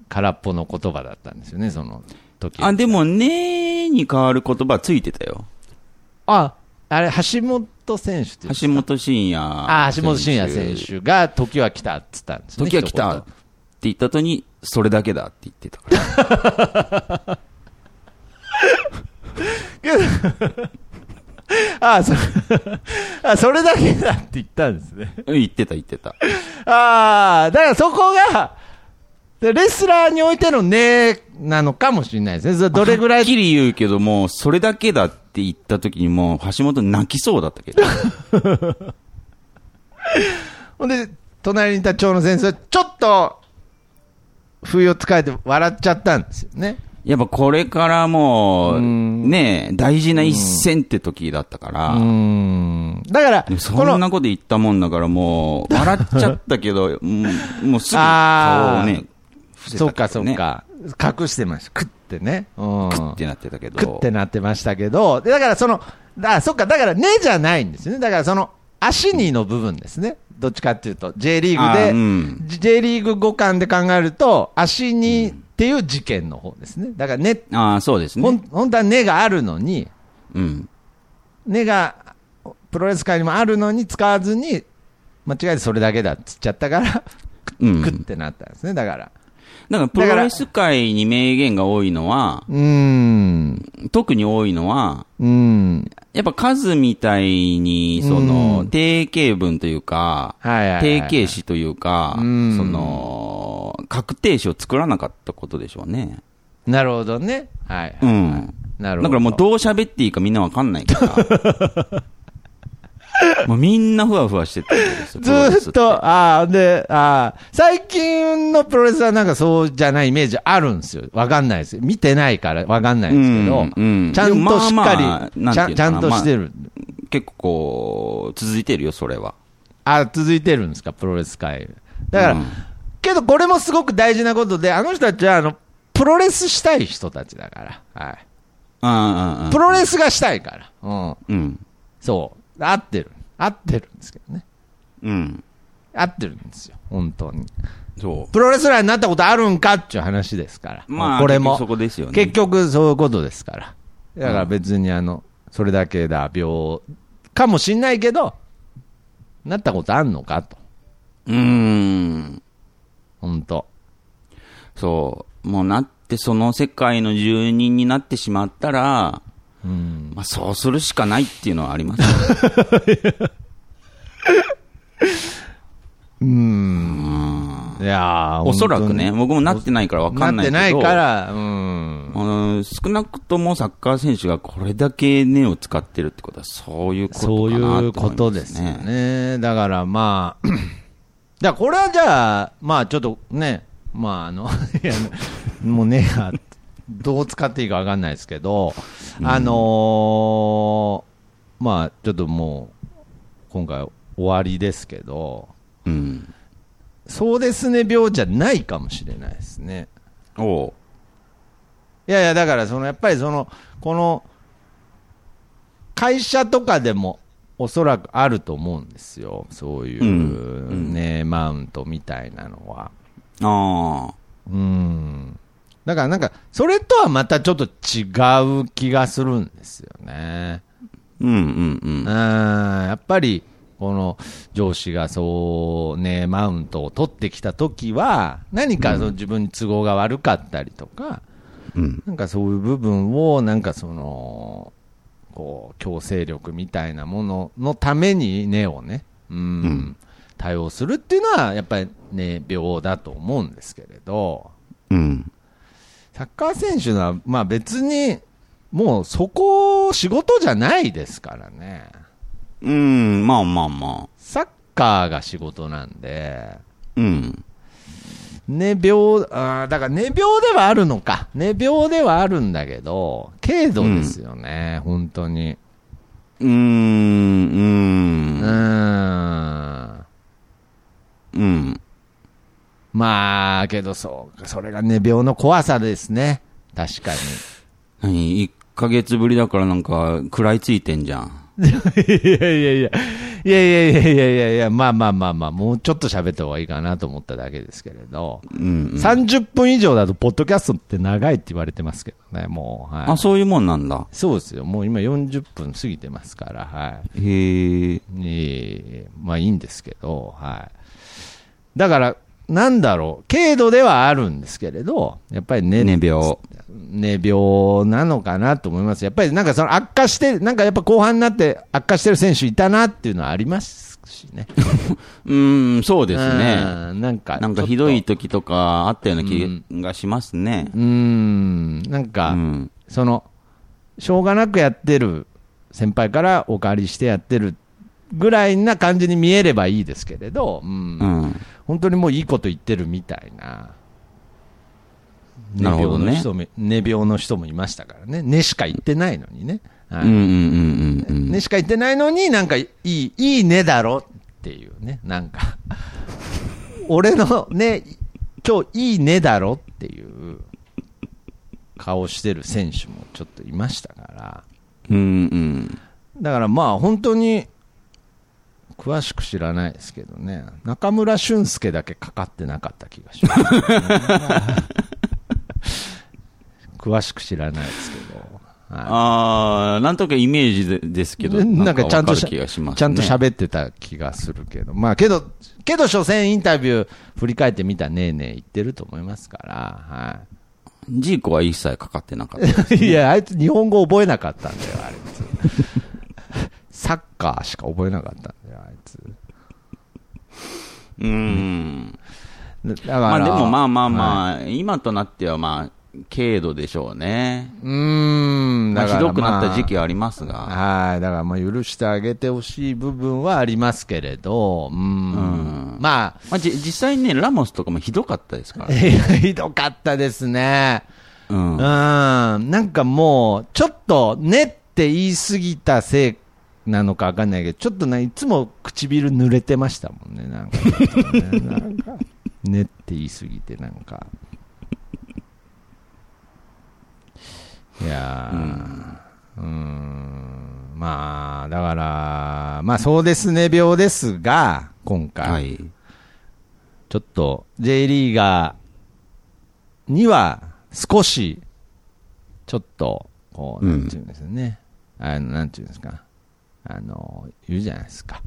空っぽの言葉だったんですよね、その時。あ、でも、ねに変わる言葉ついてたよ。あ、あれ、橋本選手って橋本真也。あ、橋本真也選手が時は来たって言ったんですね。時は来た一って言った後に、それだけだって言ってたから。言。あそれ、あ、それだけだって言ったんですね。うん言ってた言ってた。ああ、だからそこが、でレスラーにおいてのねなのかもしれないですね。どれぐらはいっきり言うけども、それだけだって言った時にもう、橋本泣きそうだったけど。ほんで、隣にいた長野先生は、ちょっと、不意をつかえて笑っちゃったんですよね。やっぱこれからもう、うんね大事な一戦って時だったから。だから、そんなこと言ったもんだからもう、笑っちゃったけど、もうすぐ顔をね、伏せそうか。そうか。隠してました。食ってね。うん。クってなってたけど。食ってなってましたけど、でだからその、だそっか、だからねじゃないんですよね。だからその、足にの部分ですね。どっちかっていうと、J リーグで、うん J リーグ互換で考えると、足にっていう事件の方ですね。だからね、ああ、そうですほんね。本当は根があるのに、うん。根がプロレス界にもあるのに使わずに、間違えてそれだけだっつっちゃったから、うん。クってなったんですね。だから。だからプロレス界に名言が多いのは、うーん。特に多いのは、うーん。やっぱ数みたいに、そのう、ん定型文というか、定型詞というか、うんその、確定詞を作らなかったことでしょうね。なるほどね。はい、はい。うん。なるほど。だからもうどう喋っていいかみんなわかんないから。もうみんなふわふわしてたんですよ。ずっと、ああ、で、ああ、最近のプロレスはなんかそうじゃないイメージあるんですよ。わかんないですよ。見てないからわかんないんですけど、うんうんちゃんとしっかり、まあまあちゃんちゃんとしてる。結構こう、続いてるよ、それは。あ続いてるんですか、プロレス界。だから、うんけどこれもすごく大事なことで、あの人たちは、あの、プロレスしたい人たちだから。はい。プロレスがしたいから。うん。うん。そう。合ってる。合ってるんですけどね。うん。合ってるんですよ。本当に。そう。プロレスラーになったことあるんかっていう話ですから。まあ、これも。結局そこですよね。結局そういうことですから。だから別にあの、それだけだ、病、かもしんないけど、なったことあんのかと。うーん。本当そう。もうなって、その世界の住人になってしまったら、うん。まあそうするしかないっていうのはありますよ うん。いやーおそらくね、本僕もなってないからわ当にかんないけど。なってないから、うん。うん少なくともサッカー選手がこれだけ根を使ってるってことは、そういうことかなそういうことですよね。だからまあ、だこれはじゃあ、まあちょっとね、まああの、もうね、あどう使っていいかわかんないですけど、あのーまあちょっともう、今回終わりですけど、うん。そうですね病じゃないかもしれないですね。おういやいや、だから、その、やっぱりその、この、会社とかでも、おそらくあると思うんですよ。そういう、うんね、マウントみたいなのは。ああ。うん。だからなんか、それとはまたちょっと違う気がするんですよね。うんうんうんうん。。やっぱり、この上司がそうね、マウントを取ってきたときは、何かその自分に都合が悪かったりとか、うん。なんかそういう部分を、なんかその、こう、強制力みたいなもののために根をね、うん、ん対応するっていうのは、やっぱりね、病だと思うんですけれど、うん。サッカー選手のは、まあ別に、もうそこ、仕事じゃないですからね。うん、まあまあまあ。サッカーが仕事なんで、うん。寝病、あーだから寝病ではあるのか。寝病ではあるんだけど、軽度ですよね、本当に。うーん、ううん、ーん。うん。まあ、けどそう、それが寝病の怖さですね。確かに。何？一ヶ月ぶりだからなんか、食らいついてんじゃん。い やいやいやいや、いやいやいやいやいやまあまあまあまあ、もうちょっと喋った方がいいかなと思っただけですけれど、うん、うん。30分以上だと、ポッドキャストって長いって言われてますけどね、もう。はい、あ、そういうもんなんだ。そうですよ。もう今40分過ぎてますから、はい。へえ。ええまあいいんですけど、はい。だから、なんだろう、軽度ではあるんですけれど、やっぱり寝寝病。寝病なのかなと思います。やっぱりなんかその悪化して、なんかやっぱ後半になって悪化してる選手いたなっていうのはありますしね。うーん、そうですね。うんなんか、なんかひどい時とかあったような気がしますねう。ーん、なんうか、ん。その、しょうがなくやってる先輩からお借りしてやってるぐらいな感じに見えればいいですけれど、うんうん。本当にもういいこと言ってるみたいな。なるほどね寝病の人も、寝病の人もいましたからね。寝しか言ってないのにね。はいうんうんうんうんうん。寝しか言ってないのに、なんかいい、いい寝だろっていうね。なんか、俺のね、今日いい寝だろっていう顔してる選手もちょっといましたから。うんうん。だからまあ本当に、詳しく知らないですけどね、中村俊輔だけかかってなかった気がします、詳しく知らないですけど、はああ、なんとかイメージでですけど、なんかちゃんとし。ちゃんと喋ってた気がするけど、まあけど、けど初戦インタビュー振り返ってみたらねえねえ言ってると思いますから、はジーコは一切かかってなかった。い。いや、あいつ日本語覚えなかったんだよ、あいつ。サッカーしか覚えなかったんだよ、あいつ。うん。だからまあでもまあまあまあ、今となってはまあ、軽度でしょうね。うーん、まあ、だからひどくなった時期は。はありますが。はい、だからまあ許してあげてほしい部分はありますけれど、うん、うんまあ、まあ、じ実際にね、ラモスとかもひどかったですから。ひどかったですね。うんうん、。なんかもう、ちょっとねって言い過ぎたせいなのかわかんないけど、ちょっとね、いつも唇濡れてましたもんね、なんかね、なんか、ねって言い過ぎて、なんか。いやー、うーん、まあ、だから、まあそうですね、病ですが、今回、はい。ちょっと J リーガーには少し、ちょっと、こう、うん。なんていうんですかね、あの、なんていうんですか、あの、言うじゃないですか。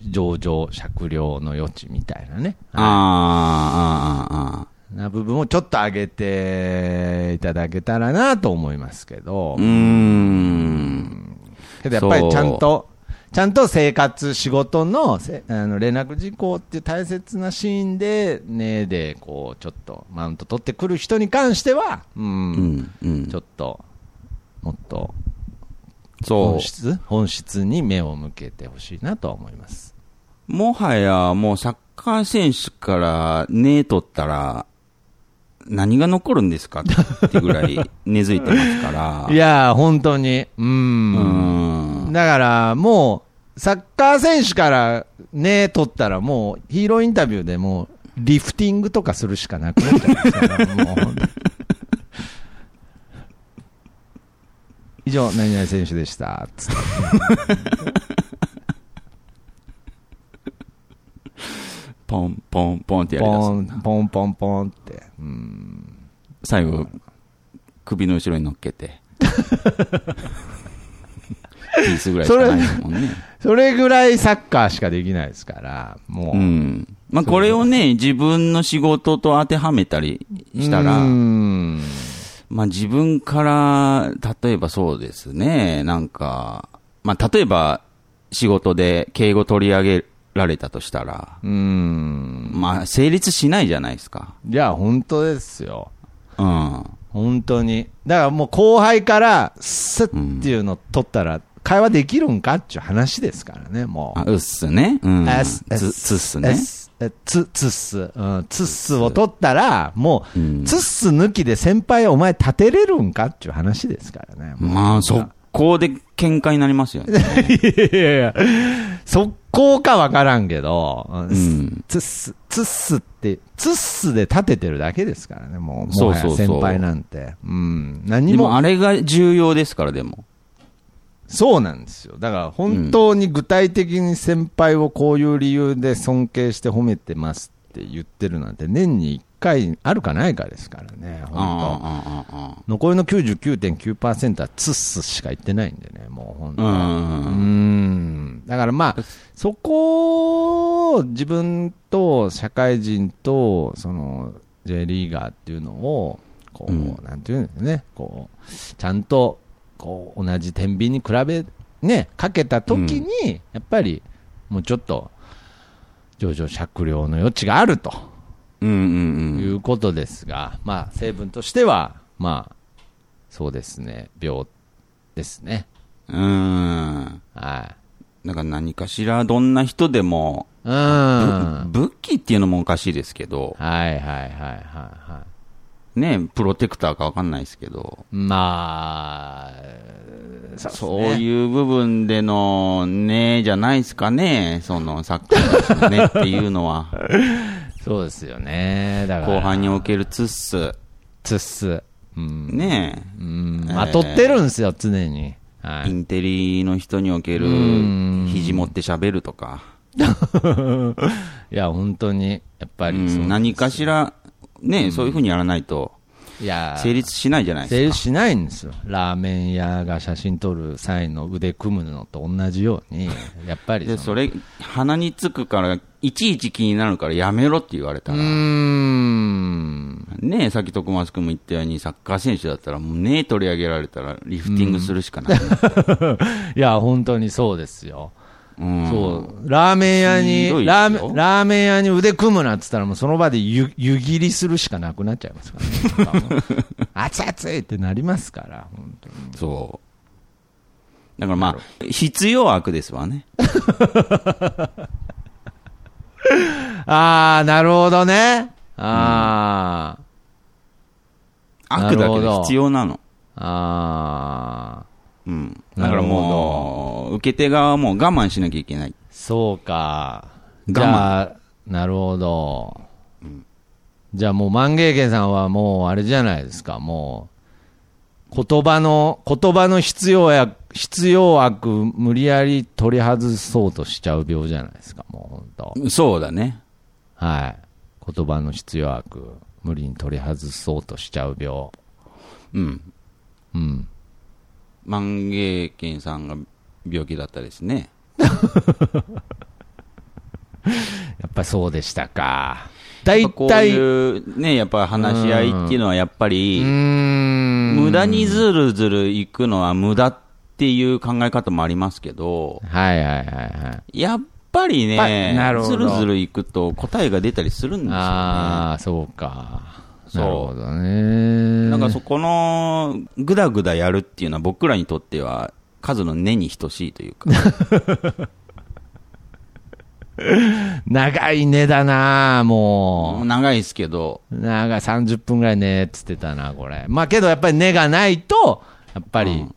上場酌量の余地みたいなね。ああ、ああ、ああ。な部分をちょっと上げていただけたらなと思いますけどうー、ん。けどやっぱりちゃんと、ちゃんと生活、仕事のせあの連絡事項っていう大切なシーンで、ねで、こう、ちょっとマウント取ってくる人に関しては、うん、うん。うんちょ。っと、もっとそ本質、本質に目を向けてほしいなとは思います。う。もはや、もうサッカー選手からね取ったら、何が残るんですか？ってぐらい根付いてますから。いやー、本当に、う。うんん。だから、もう、サッカー選手からね、取ったら、もう、ヒーローインタビューでもう、リフティングとかするしかなくなっちゃいますから、も う本当に以上、何々選手でした。つってポンポンポンってやりだすポン、ポンポンポンって。うん。最後、首の後ろに乗っけて。ピースぐらいしかないですもんね。それぐらいサッカーしかできないですから、もう。うん。まあ、これをね、自分の仕事と当てはめたりしたら、うん。まあ、自分から、例えばそうですね、なんか、まあ、例えば、仕事で敬語取り上げられたとしたら、うん。まあ、成立しないじゃないですか。いや、本当ですよ。うん。本当に。だからもう後輩から、スッっていうの取ったら、会話できるんかっていう話ですからね、もう。あうっすね。うん。エスつ、つっすね。エスえつ、つっす。うん、つっすを取ったら、もう、うんつっす抜きで先輩お前立てれるんかっていう話ですからね。まあ、速攻で喧嘩になりますよね。いやいや、速攻かわからんけど、んつっす、つっすって、つっすで立ててるだけですからね、もう、もはやそうそうそう先輩なんて。うん。何でもも、あれが重要ですから、でも。そうなんですよ。だから本当に具体的に先輩をこういう理由で尊敬して褒めてますって言ってるなんて年に1回あるかないかですからね、本当。残りの99.9%はツッスしか言ってないんでね、もう本当。あ。う。うんん。だからまあ、そこを自分と社会人と、その、J リーガーっていうのを、こう、うんなんていうんですかね、こう、ちゃんと、こう、同じ天秤に比べ、ね、かけたときに、やっぱり、もうちょっと、上場酌量の余地があるとうんうんうん。いうことですが、まあ、成分としては、まあ、そうですね、病ですね。うん。はい。だから何かしら、どんな人でも、うん。武器っていうのもおかしいですけどい、はいはいはいはね、プロテクターかわかんないですけど、い。まあ、そういう部分でのね、じゃないですかね、そのサッカーのねっていうのは、そうですよね。だから。後半におけるツッス、つっす。うん。ねうん。えーまとってるんですよ、常に。はい。インテリの人におけるうん肘持って喋るとか、いや、本当に、やっぱうり何かしら、ね、そういうふうにやらないといや、成立しないじゃないですか。成立しないんですよ。ラーメン屋が写真撮る際の腕組むのと同じように、やっぱりで、のそれ、鼻につくから、いちいち気になるからやめろって言われたら、ん。ねえ、さっき徳松君も言ったように、サッカー選手だったら、もうね取り上げられたら、リフティングするしかない。いや、本当にそうですよ。うんそう。ラーメン屋に、ラーメン、ラーメン屋に腕組むなって言ったらもうその場で湯、湯切りするしかなくなっちゃいますからね。熱い熱いってなりますから、本当に。そう。だからまあ、必要悪ですわね。あー、なるほどね。あー。悪だけど必要なの。あー。うん。だからもう、受け手側はもう我慢しなきゃいけない。そうか。我慢じゃあ、なるほど。じゃあもう万芸家さんはもうあれじゃないですか、もう、言葉の、言葉の必要や、必要悪無理やり取り外そうとしちゃう病じゃないですか、もう本そうだね。当。はい。言葉の必要悪無理に取り外そうとしちゃう病。うん。うん。万芸軒さんが病気だったですね。やっぱりそうでしたか。大体、いうね、やっぱ話し合いっていうのはやっぱうり、無駄にずるずる行くのは無駄っていう考え方もありますけど、はいはいはいはい。やっぱりぱねなる、ほどずるずる行くと答えが出たりするんですよね。ああ、そうか。そうなるほどね。なんかそこの、ぐだぐだやるっていうのは僕らにとっては、数の根に等しいというか。長いねだな、ももう長いですけど、う。長い、30分ぐらいねっつってたな、これ。まあけどやっぱり根がないと、やっぱりうん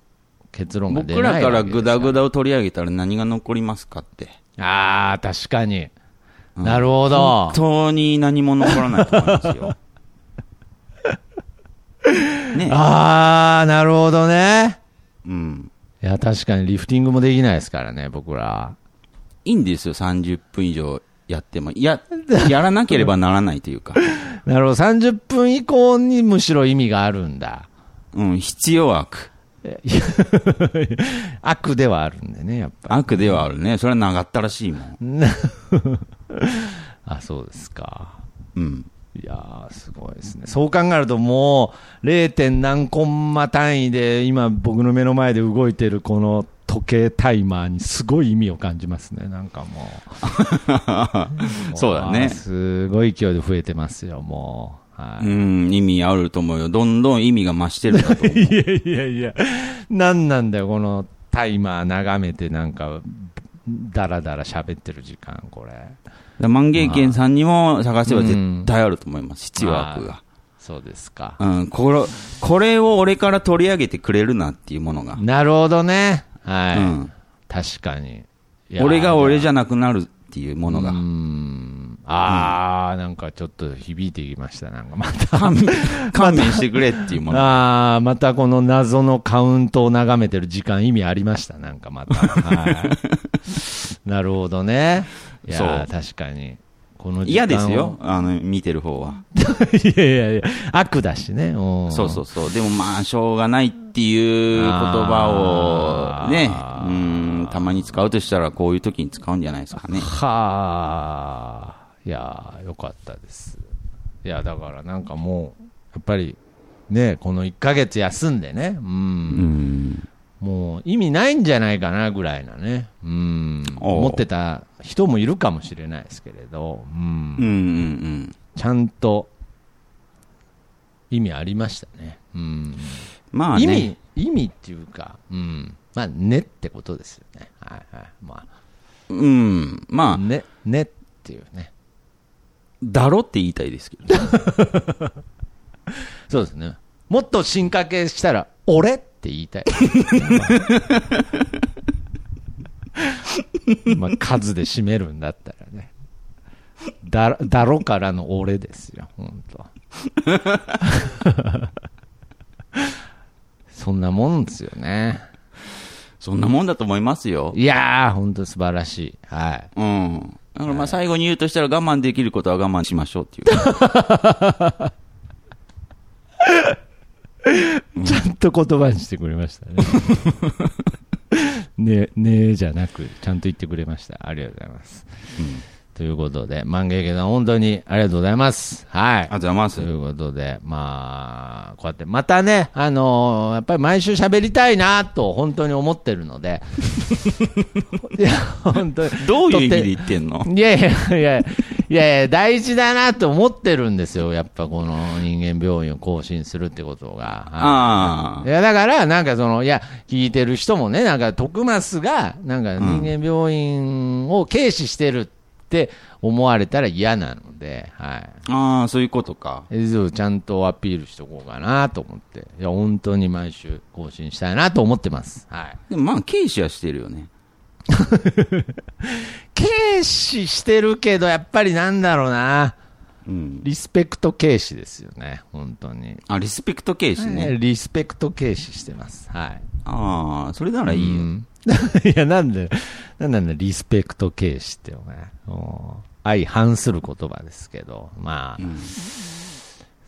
結論が出僕ないらからぐだぐだ。だを取り上げたら何が残りますかって。ああ、確かに。うんなるほど本。当に何も残らないと思いますよ。ねああ、なるほどね。うん。いや、確かにリフティングもできないですからね、僕ら。いいんですよ、30分以上やっても。いや、やらなければならないというか。なるほど、30分以降にむしろ意味があるんだ。うん、必要悪。悪ではあるんでね、やっぱ悪ではあるね。それは長ったらしいもん。り。あ、そうですか。うん。いやー、すごいですね。そう考えるともう、0. 点何コンマ単位で、今僕の目の前で動いてるこの時計タイマーにすごい意味を感じますね、なんかもう。そうだねもすごい勢いで増えてますよ、もう。はい。うん、意味あると思うよ。どんどん意味が増してるんだと思う。いやいやいや、なんなんだよ、このタイマー眺めて、なんか、だらだら喋ってる時間、これ。万芸軒さんにも探せば絶対あると思います。必要悪が。そうですか。うん、これ、これを俺から取り上げてくれるなっていうものが。なるほどね。はい。うん。確かに。俺が俺じゃゃなくなるっていうものがうー。ん。あー、なんかちょっと響いてきました、なんかまた。勘弁してくれっていうもの。あー、またこの謎のカウントを眺めてる時間意味ありました、なんかまた。はい。なるほどね。いやー、確かに。この時間を嫌ですよ。。あの、見てる方は。いやいやいや、悪だしね。うんそうそうそう。でもまあ、しょうがないっていう言葉をね、うん、たまに使うとしたらこういう時に使うんじゃないですかね。はあ、いやー、よかったです。いや、だからなんかもう、やっぱり、ね、この1ヶ月休んでね、うん、うん。もう意味ないんじゃないかなぐらいなね、うん、思ってた人もいるかもしれないですけれど、うんうんうんうん。ちゃんと意味ありましたね。うんまあね。意味、意味っていうか、うん、まあ、ねってことですよね。はいはい。まうん。まあ、あ、ね、ねっていうね。だろって言いたいですけどね。そうですね。もっと進化系したら、俺って言いたい。まあ、数で占めるんだったらね。だ、だろからの俺ですよ、本当 そんなもんですよね。そんなもんだと思いますよ。いやー、本当素晴らしい。はい。うん。だからまあ最後に言うとしたら我慢できることは我慢しましょうっていう。ちゃんと言葉にしてくれましたね。ね、ねえじゃなく、ちゃんと言ってくれました。ありがとうございます。ということで、万芸家さん、本当にありがとうございます。はい。ありがとうございますということで、まあ、こうやって、またね、あのーやっぱり毎週喋りたいなと、本当に思ってるので。いや、本当に。どういう意味で言ってんの？いやいやいや、いやいや、大事だなと思ってるんですよ。やっぱこの人間病院を更新するってことが。あいや、だから、なんかその、いや、聞いてる人もね、なんか、徳増が、なんか人間病院を軽視してるって思われたら嫌なので、はい。あ。ああ、そういうことか。えそうちゃんとアピールしとこうかなと思って。いや、本当に毎週更新したいなと思ってます。はい。でもまあ、軽視はしてるよね。軽視してるけど、やっぱりなんだろうな。うん。リスペクト軽視ですよね、本当に。あ、リスペクト軽視ね。リスペクト軽視してます。はい。ああ、それならいいよ。うん いや、なんで、なんなんだ、リスペクト軽視ってお前。お相反する言葉ですけど、まあ、うん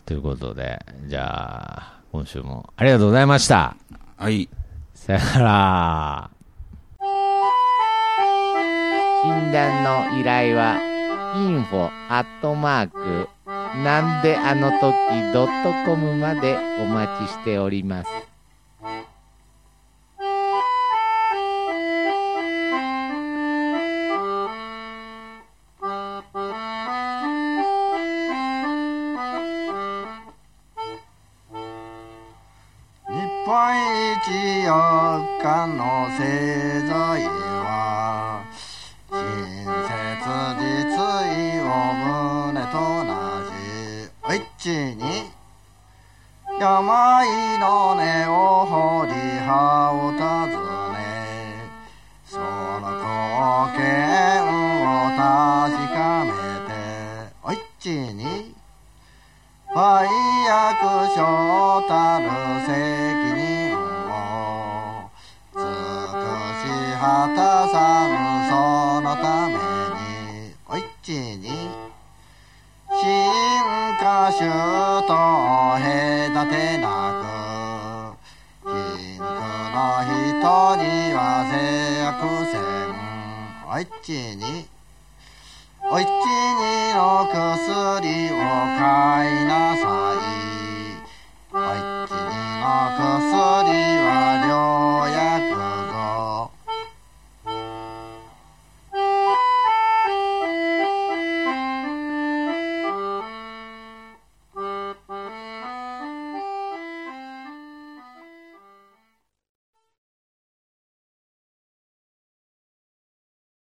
ということで、じゃあ、今週もありがとうございました。はい。さよなら。診断の依頼は info アットマークなんであの時ドットコムまでお待ちしております。